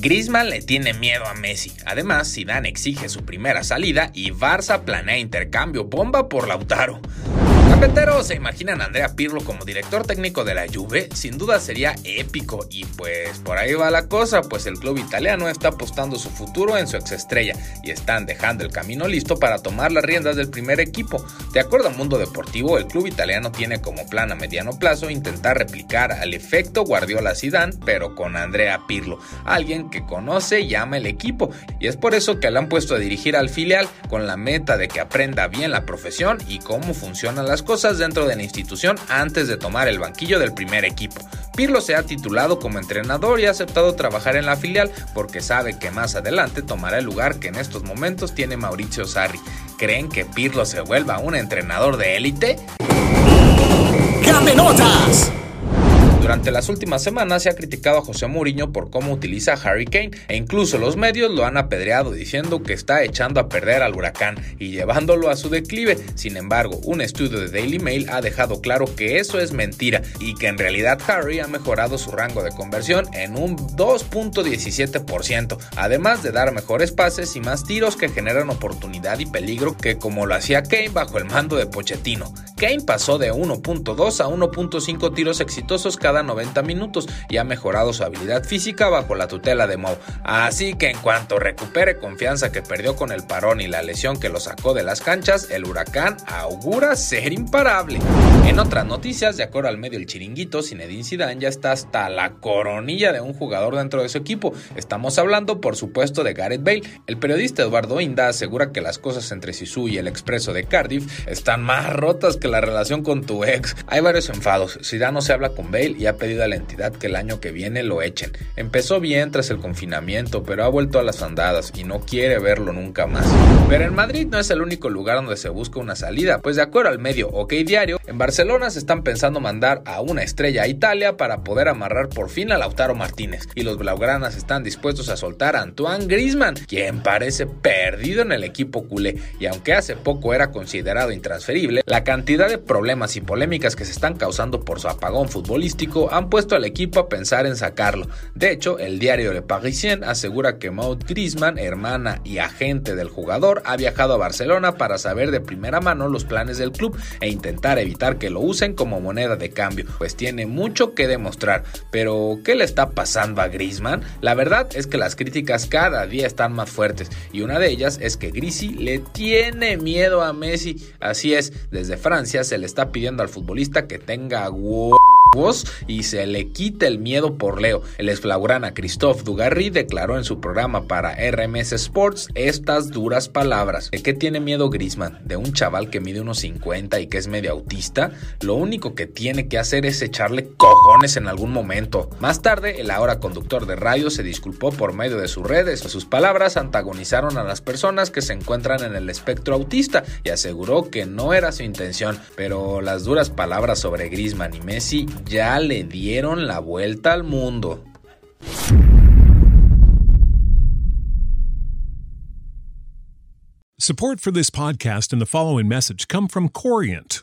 Griezmann le tiene miedo a Messi. Además, Zidane exige su primera salida y Barça planea intercambio bomba por Lautaro. Cafeteros, ¿se imaginan a Andrea Pirlo como director técnico de la Juve? Sin duda sería épico y pues por ahí va la cosa, pues el club italiano está apostando su futuro en su exestrella y están dejando el camino listo para tomar las riendas del primer equipo. De acuerdo a Mundo Deportivo, el club italiano tiene como plan a mediano plazo intentar replicar al efecto Guardiola Zidane, pero con Andrea Pirlo, alguien que conoce y ama el equipo, y es por eso que le han puesto a dirigir al filial con la meta de que aprenda bien la profesión y cómo funcionan las cosas dentro de la institución antes de tomar el banquillo del primer equipo. Pirlo se ha titulado como entrenador y ha aceptado trabajar en la filial porque sabe que más adelante tomará el lugar que en estos momentos tiene Mauricio Sarri. ¿Creen que Pirlo se vuelva un entrenador de élite? notas! Durante las últimas semanas se ha criticado a José Mourinho por cómo utiliza a Harry Kane e incluso los medios lo han apedreado diciendo que está echando a perder al huracán y llevándolo a su declive. Sin embargo, un estudio de Daily Mail ha dejado claro que eso es mentira y que en realidad Harry ha mejorado su rango de conversión en un 2.17%, además de dar mejores pases y más tiros que generan oportunidad y peligro que como lo hacía Kane bajo el mando de Pochettino. Kane pasó de 1.2 a 1.5 tiros exitosos cada 90 minutos y ha mejorado su habilidad física bajo la tutela de Mou. Así que en cuanto recupere confianza que perdió con el parón y la lesión que lo sacó de las canchas, el huracán augura ser imparable. En otras noticias, de acuerdo al medio El Chiringuito, Zinedine Zidane ya está hasta la coronilla de un jugador dentro de su equipo. Estamos hablando, por supuesto, de Gareth Bale. El periodista Eduardo Inda asegura que las cosas entre Sisu y el expreso de Cardiff están más rotas que la relación con tu ex. Hay varios enfados. Zidane no se habla con Bale y ha pedido a la entidad que el año que viene lo echen. Empezó bien tras el confinamiento, pero ha vuelto a las andadas y no quiere verlo nunca más. Pero en Madrid no es el único lugar donde se busca una salida, pues de acuerdo al medio OK Diario, en Barcelona se están pensando mandar a una estrella a Italia para poder amarrar por fin a Lautaro Martínez, y los blaugranas están dispuestos a soltar a Antoine Griezmann, quien parece perdido en el equipo culé, y aunque hace poco era considerado intransferible, la cantidad de problemas y polémicas que se están causando por su apagón futbolístico han puesto al equipo a pensar en sacarlo. De hecho, el diario Le Parisien asegura que Maud Griezmann, hermana y agente del jugador, ha viajado a Barcelona para saber de primera mano los planes del club e intentar evitar que lo usen como moneda de cambio, pues tiene mucho que demostrar. Pero, ¿qué le está pasando a Griezmann? La verdad es que las críticas cada día están más fuertes y una de ellas es que Grisi le tiene miedo a Messi. Así es, desde Francia se le está pidiendo al futbolista que tenga y se le quita el miedo por Leo. El esflaurana Christophe Dugarry declaró en su programa para RMS Sports estas duras palabras. ¿De qué tiene miedo Grisman? ¿De un chaval que mide unos 50 y que es medio autista? Lo único que tiene que hacer es echarle cojones en algún momento. Más tarde, el ahora conductor de radio se disculpó por medio de sus redes. Sus palabras antagonizaron a las personas que se encuentran en el espectro autista y aseguró que no era su intención, pero las duras palabras sobre Grisman y Messi ya le dieron la vuelta al mundo. Support for this podcast and the following message come from Corient.